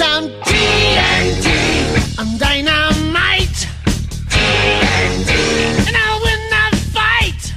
some TNT. I'm dynamite. TNT. And I'll win the fight.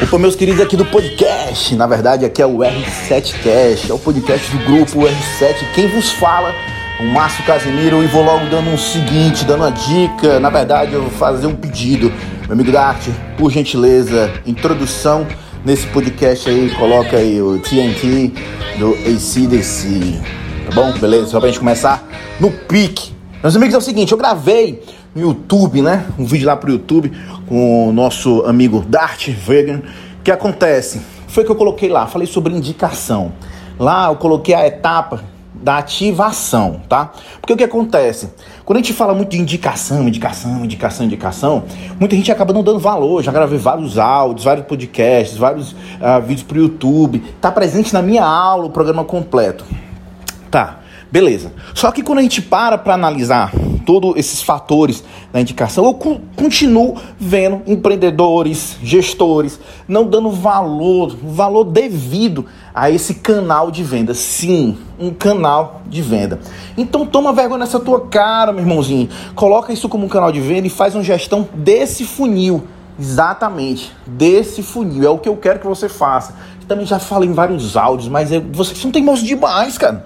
Opa, meus queridos aqui do podcast. Na verdade, aqui é o R7Cast, é o podcast do grupo R7. Quem vos fala? O Márcio Casimiro e vou logo dando um seguinte, dando uma dica. Na verdade, eu vou fazer um pedido. Meu amigo da arte, por gentileza, introdução nesse podcast aí, coloca aí o TNT do ACDC. Tá bom? Beleza? Só pra gente começar no pique. Meus amigos, é o seguinte, eu gravei no YouTube, né? Um vídeo lá pro YouTube com o nosso amigo Dart Vegan. O que acontece? Foi que eu coloquei lá, falei sobre indicação. Lá eu coloquei a etapa da ativação, tá? Porque o que acontece? Quando a gente fala muito de indicação, indicação, indicação, indicação, muita gente acaba não dando valor. Já gravei vários áudios, vários podcasts, vários uh, vídeos pro YouTube. Tá presente na minha aula o programa completo. Tá, beleza. Só que quando a gente para para analisar todos esses fatores da indicação, eu continuo vendo empreendedores, gestores, não dando valor, valor devido a esse canal de venda. Sim, um canal de venda. Então toma vergonha nessa tua cara, meu irmãozinho. Coloca isso como um canal de venda e faz uma gestão desse funil. Exatamente, desse funil. É o que eu quero que você faça. Eu também já falei em vários áudios, mas é, vocês não tem moço demais, cara.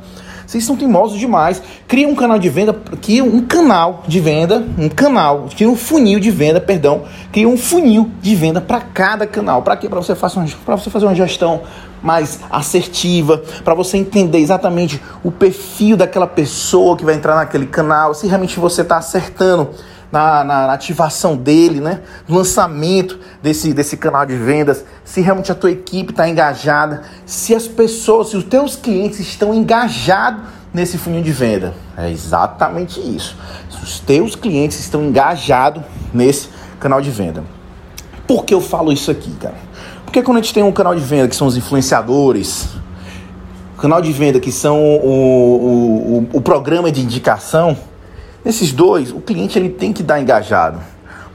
Vocês são teimosos demais. Cria um canal de venda, cria um canal de venda, um canal, cria um funil de venda, perdão, cria um funil de venda para cada canal. Para quê? Para você para você fazer uma gestão mais assertiva, para você entender exatamente o perfil daquela pessoa que vai entrar naquele canal, se realmente você está acertando na, na, na, ativação dele, né? No lançamento desse, desse canal de vendas, se realmente a tua equipe está engajada, se as pessoas, se os teus clientes estão engajados nesse funil de venda. É exatamente isso. Se os teus clientes estão engajados nesse canal de venda. Por que eu falo isso aqui, cara? Porque quando a gente tem um canal de venda que são os influenciadores, canal de venda que são o, o, o, o programa de indicação, Nesses dois, o cliente ele tem que dar engajado.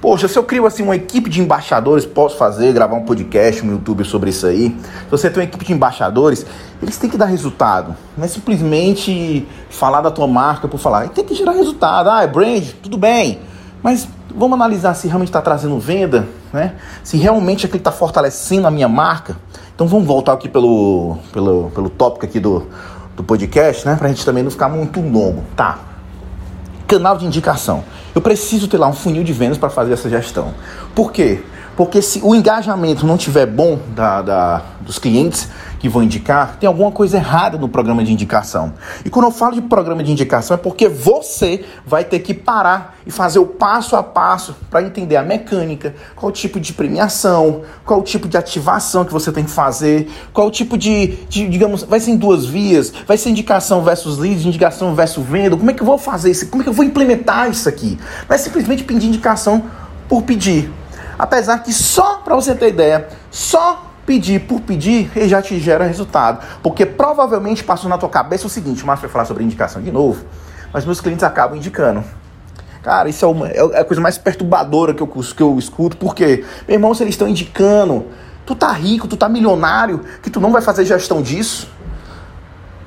Poxa, se eu crio assim uma equipe de embaixadores, posso fazer, gravar um podcast no YouTube sobre isso aí. Se você tem uma equipe de embaixadores, eles têm que dar resultado. Não é simplesmente falar da tua marca por falar. Tem que gerar resultado. Ah, é brand, tudo bem. Mas vamos analisar se realmente está trazendo venda, né? Se realmente aquilo está fortalecendo a minha marca. Então vamos voltar aqui pelo, pelo, pelo tópico aqui do, do podcast, né? Pra gente também não ficar muito longo. Tá, Canal de indicação. Eu preciso ter lá um funil de vendas para fazer essa gestão. Por quê? Porque se o engajamento não tiver bom da, da, dos clientes que vão indicar, tem alguma coisa errada no programa de indicação. E quando eu falo de programa de indicação é porque você vai ter que parar e fazer o passo a passo para entender a mecânica, qual tipo de premiação, qual tipo de ativação que você tem que fazer, qual tipo de, de digamos, vai ser em duas vias, vai ser indicação versus leads, indicação versus venda, como é que eu vou fazer isso, como é que eu vou implementar isso aqui? Não é simplesmente pedir indicação por pedir. Apesar que só para você ter ideia, só pedir por pedir, ele já te gera resultado. Porque provavelmente passou na tua cabeça o seguinte, o Márcio vai falar sobre indicação de novo, mas meus clientes acabam indicando. Cara, isso é, uma, é a coisa mais perturbadora que eu, que eu escuto, porque, meu irmão, se eles estão indicando, tu tá rico, tu tá milionário, que tu não vai fazer gestão disso,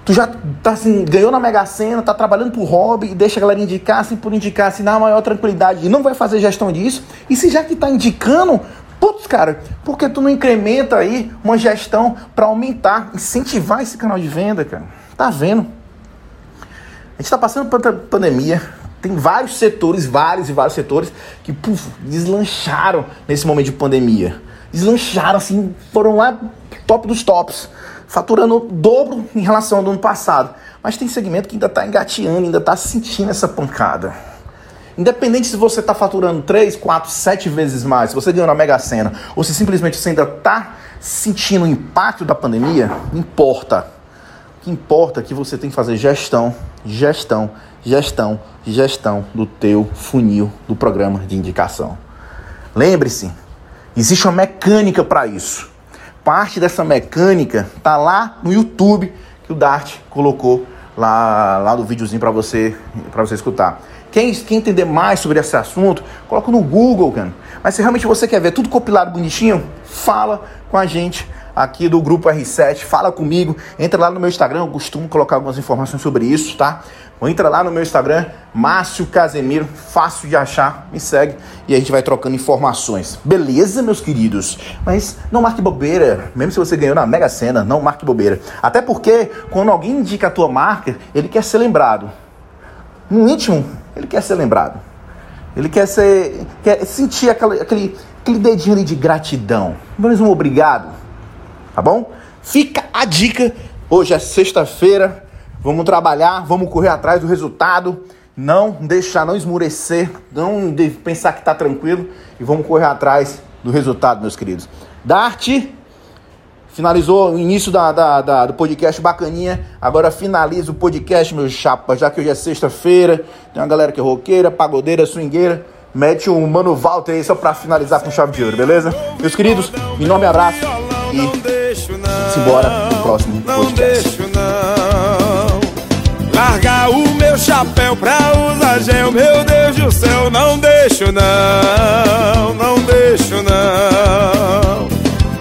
tu já tá assim, ganhou na Mega Sena, tá trabalhando por hobby e deixa a galera indicar assim por indicar, assim, na maior tranquilidade e não vai fazer gestão disso. E se já que tá indicando, putz, cara, por que tu não incrementa aí uma gestão para aumentar, incentivar esse canal de venda, cara? Tá vendo? A gente tá passando por pandemia, tem vários setores, vários e vários setores que puf, deslancharam nesse momento de pandemia. Deslancharam assim, foram lá top dos tops faturando o dobro em relação ao ano passado. Mas tem segmento que ainda está engateando, ainda está sentindo essa pancada. Independente se você está faturando 3, 4, 7 vezes mais, se você ganhou na Mega Sena, ou se simplesmente você ainda está sentindo o impacto da pandemia, importa. O que importa é que você tem que fazer gestão, gestão, gestão, gestão do teu funil do programa de indicação. Lembre-se, existe uma mecânica para isso parte dessa mecânica tá lá no YouTube que o Dart colocou lá, lá no videozinho para você para você escutar. Quem, quem entender mais sobre esse assunto, coloca no Google, cara. Mas se realmente você quer ver tudo compilado bonitinho, fala com a gente aqui do grupo R7, fala comigo, entra lá no meu Instagram, eu costumo colocar algumas informações sobre isso, tá? Entra lá no meu Instagram, Márcio Casemiro, fácil de achar, me segue e a gente vai trocando informações. Beleza, meus queridos? Mas não marque bobeira, mesmo se você ganhou na Mega Sena, não marque bobeira. Até porque quando alguém indica a tua marca, ele quer ser lembrado. No íntimo, ele quer ser lembrado. Ele quer ser, quer sentir aquele, aquele, aquele dedinho ali de gratidão. Mais um obrigado tá bom? Fica a dica. Hoje é sexta-feira, vamos trabalhar, vamos correr atrás do resultado. Não deixar, não esmurecer, não pensar que tá tranquilo e vamos correr atrás do resultado, meus queridos. Dart finalizou o início da, da, da, do podcast bacaninha. Agora finaliza o podcast, meu chapa, já que hoje é sexta-feira. Tem uma galera que é roqueira, pagodeira, swingueira. Mete um Mano Walter aí só pra finalizar com chave de ouro, beleza? Meus queridos, enorme abraço e embora no próximo não podcast largar o meu chapéu pra usar gel. Meu Deus do céu, não deixo não, não deixo não.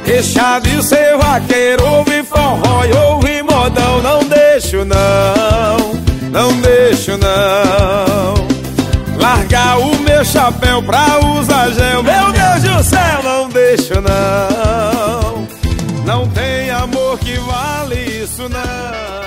Deixar de ser vaqueiro, Ouve forró e modão. Não deixo não, não deixo não. Largar o meu chapéu pra usar gel. Meu Deus do céu, não deixo não. Não tem amor que vale isso não.